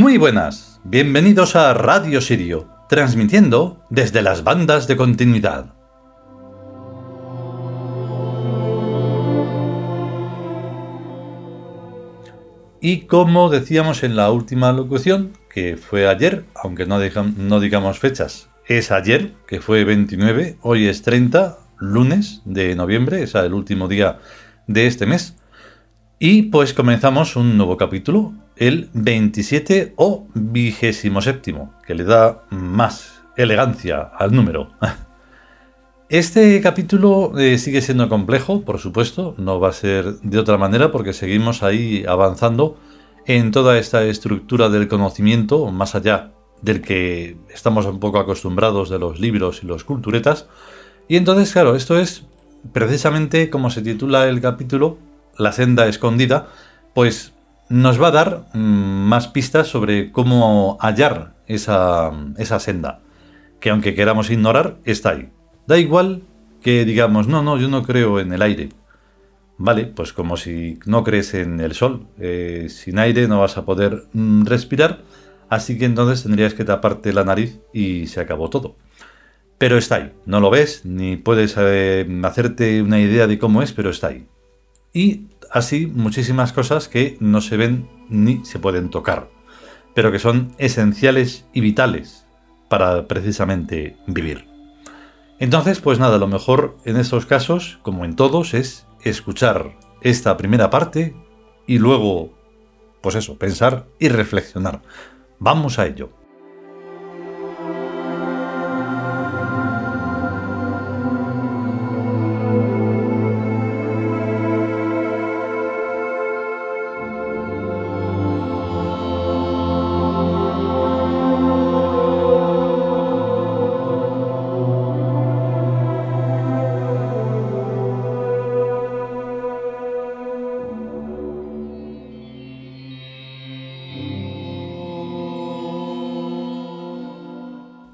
Muy buenas, bienvenidos a Radio Sirio, transmitiendo desde las bandas de continuidad. Y como decíamos en la última locución, que fue ayer, aunque no, digamos fechas, es ayer, que fue 29, hoy es 30, lunes de noviembre, es el último día de este mes. Y pues comenzamos un nuevo capítulo, el 27 o 27, que le da más elegancia al número. Este capítulo eh, sigue siendo complejo, por supuesto, no va a ser de otra manera porque seguimos ahí avanzando en toda esta estructura del conocimiento, más allá del que estamos un poco acostumbrados de los libros y los culturetas. Y entonces, claro, esto es precisamente como se titula el capítulo, La senda escondida, pues nos va a dar mm, más pistas sobre cómo hallar esa, esa senda, que aunque queramos ignorar, está ahí. Da igual que digamos, no, no, yo no creo en el aire. Vale, pues como si no crees en el sol. Eh, sin aire no vas a poder mm, respirar, así que entonces tendrías que taparte la nariz y se acabó todo. Pero está ahí, no lo ves, ni puedes eh, hacerte una idea de cómo es, pero está ahí. Y así muchísimas cosas que no se ven ni se pueden tocar, pero que son esenciales y vitales para precisamente vivir. Entonces, pues nada, lo mejor en estos casos, como en todos, es escuchar esta primera parte y luego, pues eso, pensar y reflexionar. Vamos a ello.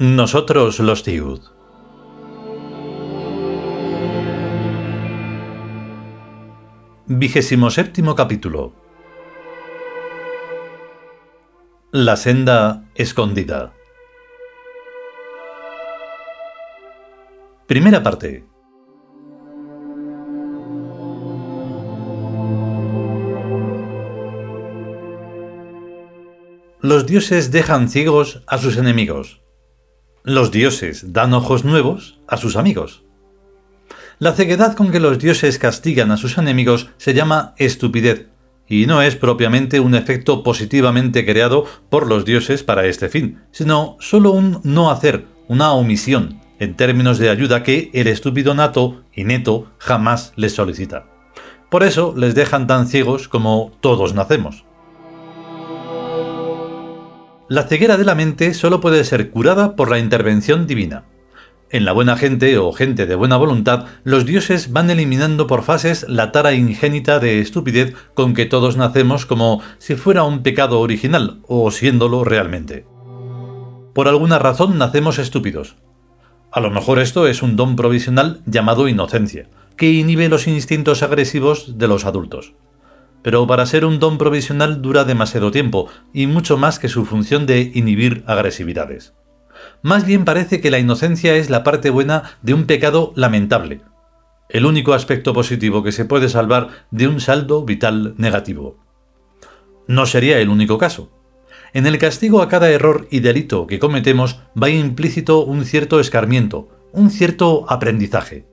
Nosotros los Tiud. Vigésimo capítulo. La senda escondida. Primera parte. Los dioses dejan ciegos a sus enemigos los dioses dan ojos nuevos a sus amigos. La ceguedad con que los dioses castigan a sus enemigos se llama estupidez, y no es propiamente un efecto positivamente creado por los dioses para este fin, sino solo un no hacer, una omisión, en términos de ayuda que el estúpido nato y neto jamás les solicita. Por eso les dejan tan ciegos como todos nacemos. La ceguera de la mente solo puede ser curada por la intervención divina. En la buena gente o gente de buena voluntad, los dioses van eliminando por fases la tara ingénita de estupidez con que todos nacemos como si fuera un pecado original o siéndolo realmente. Por alguna razón nacemos estúpidos. A lo mejor esto es un don provisional llamado inocencia, que inhibe los instintos agresivos de los adultos pero para ser un don provisional dura demasiado tiempo, y mucho más que su función de inhibir agresividades. Más bien parece que la inocencia es la parte buena de un pecado lamentable, el único aspecto positivo que se puede salvar de un saldo vital negativo. No sería el único caso. En el castigo a cada error y delito que cometemos va implícito un cierto escarmiento, un cierto aprendizaje.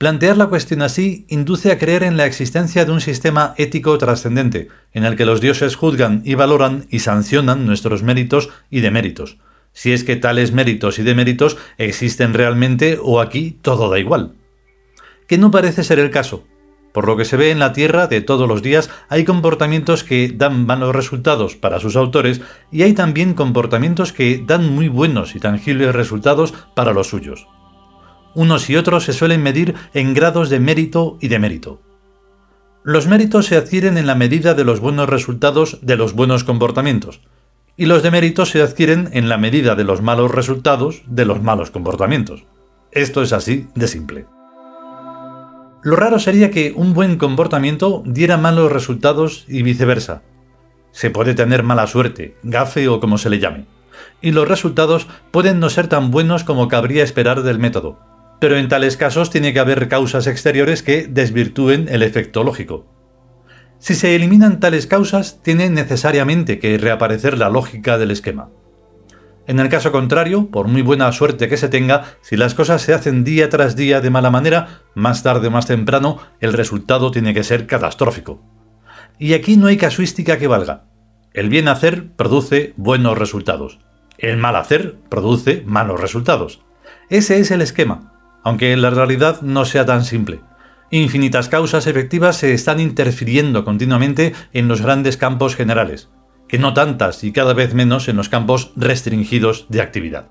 Plantear la cuestión así induce a creer en la existencia de un sistema ético trascendente, en el que los dioses juzgan y valoran y sancionan nuestros méritos y deméritos, si es que tales méritos y deméritos existen realmente o aquí todo da igual. Que no parece ser el caso. Por lo que se ve en la Tierra de todos los días, hay comportamientos que dan malos resultados para sus autores y hay también comportamientos que dan muy buenos y tangibles resultados para los suyos. Unos y otros se suelen medir en grados de mérito y de mérito. Los méritos se adquieren en la medida de los buenos resultados de los buenos comportamientos, y los deméritos se adquieren en la medida de los malos resultados de los malos comportamientos. Esto es así de simple. Lo raro sería que un buen comportamiento diera malos resultados y viceversa. Se puede tener mala suerte, gafe o como se le llame, y los resultados pueden no ser tan buenos como cabría esperar del método, pero en tales casos tiene que haber causas exteriores que desvirtúen el efecto lógico. Si se eliminan tales causas, tiene necesariamente que reaparecer la lógica del esquema. En el caso contrario, por muy buena suerte que se tenga, si las cosas se hacen día tras día de mala manera, más tarde o más temprano, el resultado tiene que ser catastrófico. Y aquí no hay casuística que valga. El bien hacer produce buenos resultados. El mal hacer produce malos resultados. Ese es el esquema, aunque la realidad no sea tan simple. Infinitas causas efectivas se están interfiriendo continuamente en los grandes campos generales, que no tantas y cada vez menos en los campos restringidos de actividad.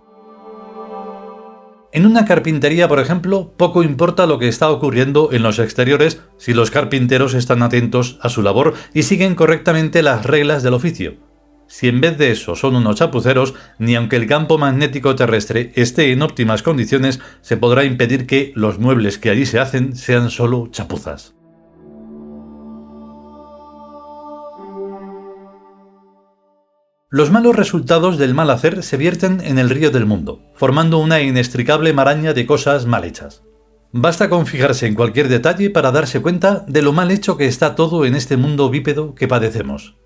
En una carpintería, por ejemplo, poco importa lo que está ocurriendo en los exteriores si los carpinteros están atentos a su labor y siguen correctamente las reglas del oficio. Si en vez de eso son unos chapuceros, ni aunque el campo magnético terrestre esté en óptimas condiciones, se podrá impedir que los muebles que allí se hacen sean solo chapuzas. Los malos resultados del mal hacer se vierten en el río del mundo, formando una inextricable maraña de cosas mal hechas. Basta con fijarse en cualquier detalle para darse cuenta de lo mal hecho que está todo en este mundo bípedo que padecemos.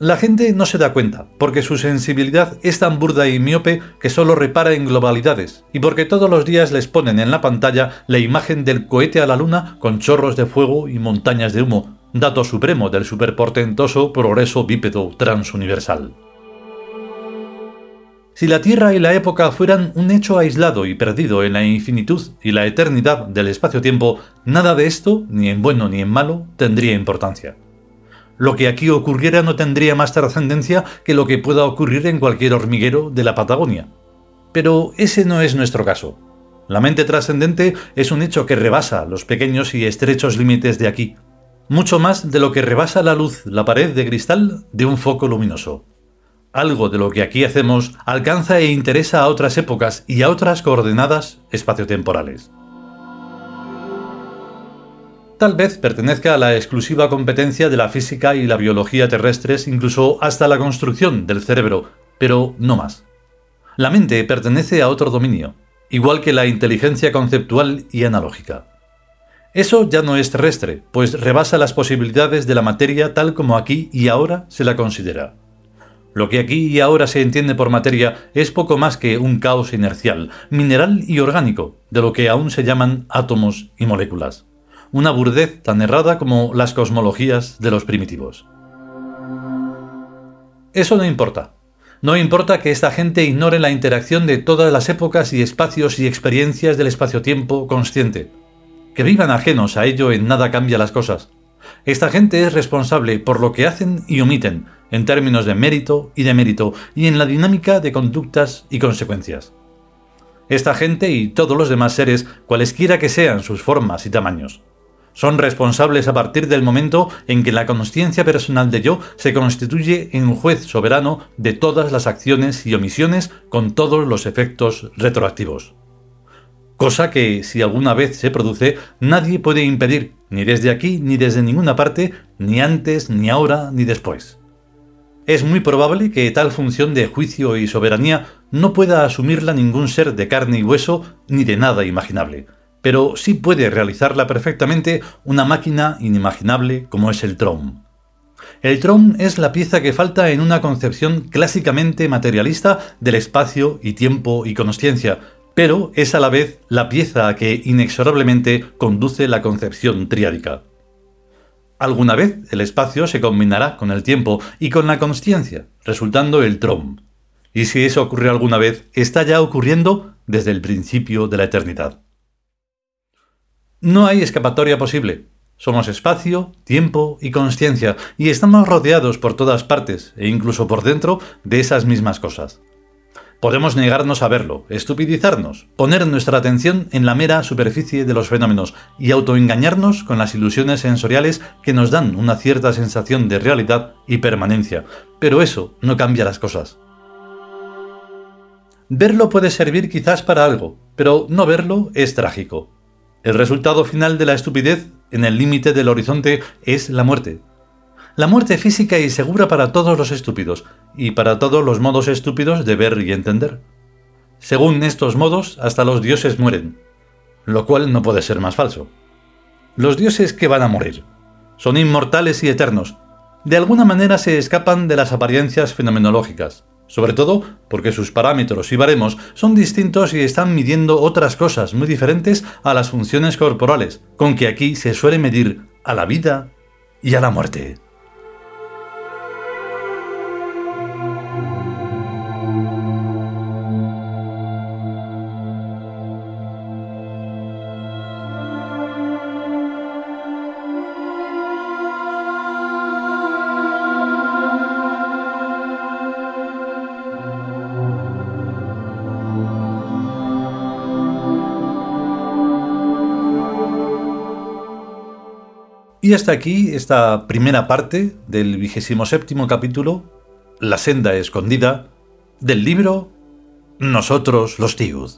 La gente no se da cuenta, porque su sensibilidad es tan burda y miope que solo repara en globalidades, y porque todos los días les ponen en la pantalla la imagen del cohete a la luna con chorros de fuego y montañas de humo, dato supremo del superportentoso progreso bípedo transuniversal. Si la Tierra y la época fueran un hecho aislado y perdido en la infinitud y la eternidad del espacio-tiempo, nada de esto, ni en bueno ni en malo, tendría importancia. Lo que aquí ocurriera no tendría más trascendencia que lo que pueda ocurrir en cualquier hormiguero de la Patagonia. Pero ese no es nuestro caso. La mente trascendente es un hecho que rebasa los pequeños y estrechos límites de aquí, mucho más de lo que rebasa la luz la pared de cristal de un foco luminoso. Algo de lo que aquí hacemos alcanza e interesa a otras épocas y a otras coordenadas espaciotemporales. Tal vez pertenezca a la exclusiva competencia de la física y la biología terrestres, incluso hasta la construcción del cerebro, pero no más. La mente pertenece a otro dominio, igual que la inteligencia conceptual y analógica. Eso ya no es terrestre, pues rebasa las posibilidades de la materia tal como aquí y ahora se la considera. Lo que aquí y ahora se entiende por materia es poco más que un caos inercial, mineral y orgánico, de lo que aún se llaman átomos y moléculas. Una burdez tan errada como las cosmologías de los primitivos. Eso no importa. No importa que esta gente ignore la interacción de todas las épocas y espacios y experiencias del espacio-tiempo consciente, que vivan ajenos a ello en nada cambia las cosas. Esta gente es responsable por lo que hacen y omiten, en términos de mérito y de mérito, y en la dinámica de conductas y consecuencias. Esta gente y todos los demás seres, cualesquiera que sean sus formas y tamaños, son responsables a partir del momento en que la conciencia personal de yo se constituye en juez soberano de todas las acciones y omisiones con todos los efectos retroactivos cosa que, si alguna vez se produce, nadie puede impedir, ni desde aquí, ni desde ninguna parte, ni antes, ni ahora, ni después. Es muy probable que tal función de juicio y soberanía no pueda asumirla ningún ser de carne y hueso, ni de nada imaginable, pero sí puede realizarla perfectamente una máquina inimaginable como es el Tron. El Tron es la pieza que falta en una concepción clásicamente materialista del espacio y tiempo y consciencia, pero es a la vez la pieza que inexorablemente conduce la concepción triádica. Alguna vez el espacio se combinará con el tiempo y con la consciencia, resultando el trom. Y si eso ocurre alguna vez, está ya ocurriendo desde el principio de la eternidad. No hay escapatoria posible. Somos espacio, tiempo y consciencia, y estamos rodeados por todas partes, e incluso por dentro, de esas mismas cosas. Podemos negarnos a verlo, estupidizarnos, poner nuestra atención en la mera superficie de los fenómenos y autoengañarnos con las ilusiones sensoriales que nos dan una cierta sensación de realidad y permanencia, pero eso no cambia las cosas. Verlo puede servir quizás para algo, pero no verlo es trágico. El resultado final de la estupidez en el límite del horizonte es la muerte. La muerte física y segura para todos los estúpidos, y para todos los modos estúpidos de ver y entender. Según estos modos, hasta los dioses mueren, lo cual no puede ser más falso. Los dioses que van a morir son inmortales y eternos. De alguna manera se escapan de las apariencias fenomenológicas sobre todo porque sus parámetros y baremos son distintos y están midiendo otras cosas muy diferentes a las funciones corporales, con que aquí se suele medir a la vida y a la muerte. Y hasta aquí esta primera parte del vigésimo séptimo capítulo, La senda escondida, del libro Nosotros los Tiud.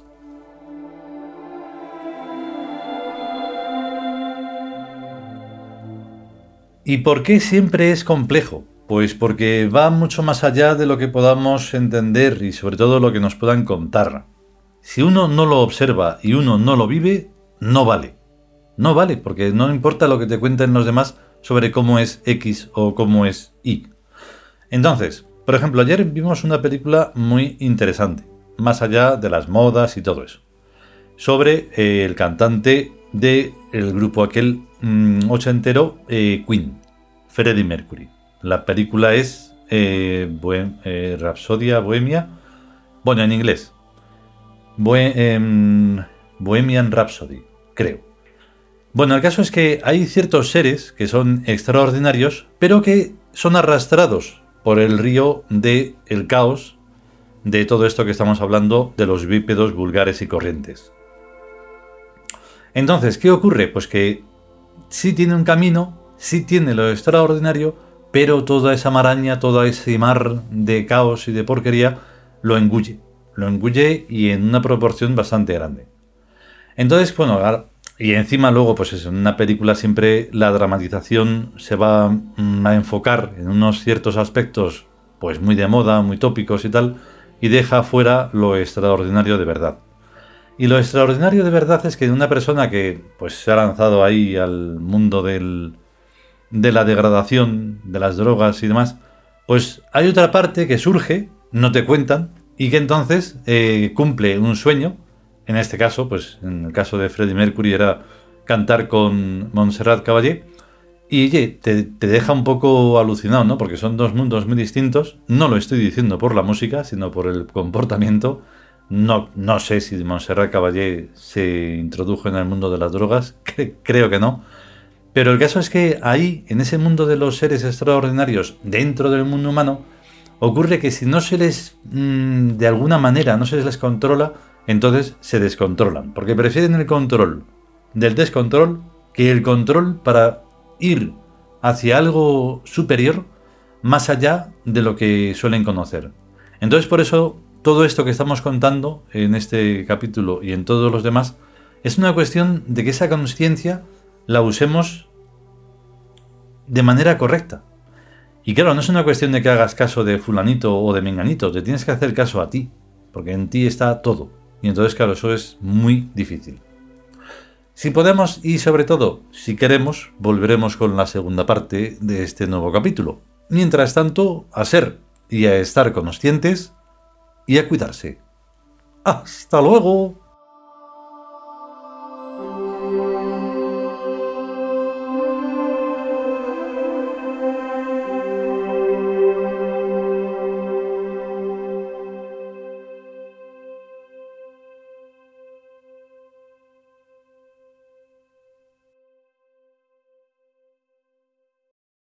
¿Y por qué siempre es complejo? Pues porque va mucho más allá de lo que podamos entender y sobre todo lo que nos puedan contar. Si uno no lo observa y uno no lo vive, no vale. No vale, porque no importa lo que te cuenten los demás sobre cómo es X o cómo es Y. Entonces, por ejemplo, ayer vimos una película muy interesante, más allá de las modas y todo eso, sobre eh, el cantante del grupo aquel mm, ochentero eh, Queen, Freddie Mercury. La película es eh, Rapsodia Bohemia, bueno, en inglés. Em, Bohemian Rhapsody, creo. Bueno, el caso es que hay ciertos seres que son extraordinarios, pero que son arrastrados por el río de el caos de todo esto que estamos hablando de los bípedos vulgares y corrientes. Entonces, ¿qué ocurre? Pues que sí tiene un camino, sí tiene lo extraordinario, pero toda esa maraña, todo ese mar de caos y de porquería lo engulle. Lo engulle y en una proporción bastante grande. Entonces, bueno, y encima luego, pues eso, en una película siempre la dramatización se va mm, a enfocar en unos ciertos aspectos, pues muy de moda, muy tópicos y tal, y deja fuera lo extraordinario de verdad. Y lo extraordinario de verdad es que una persona que pues se ha lanzado ahí al mundo del, de la degradación, de las drogas y demás, pues hay otra parte que surge, no te cuentan, y que entonces eh, cumple un sueño, en este caso, pues en el caso de Freddie Mercury era cantar con Montserrat Caballé. Y oye, te, deja un poco alucinado, ¿no? Porque son dos mundos muy distintos. No lo estoy diciendo por la música, sino por el comportamiento. No, no sé si Montserrat Caballé se introdujo en el mundo de las drogas, creo que no. Pero el caso es que ahí, en ese mundo de los seres extraordinarios, dentro del mundo humano, ocurre que si no se les, mm, de alguna manera, no se les controla, entonces se descontrolan, porque prefieren el control del descontrol que el control para ir hacia algo superior más allá de lo que suelen conocer. Entonces por eso todo esto que estamos contando en este capítulo y en todos los demás es una cuestión de que esa conciencia la usemos de manera correcta. Y claro, no es una cuestión de que hagas caso de fulanito o de menganito, te tienes que hacer caso a ti, porque en ti está todo. Y entonces, claro, eso es muy difícil. Si podemos y sobre todo, si queremos, volveremos con la segunda parte de este nuevo capítulo. Mientras tanto, a ser y a estar conscientes y a cuidarse. ¡Hasta luego!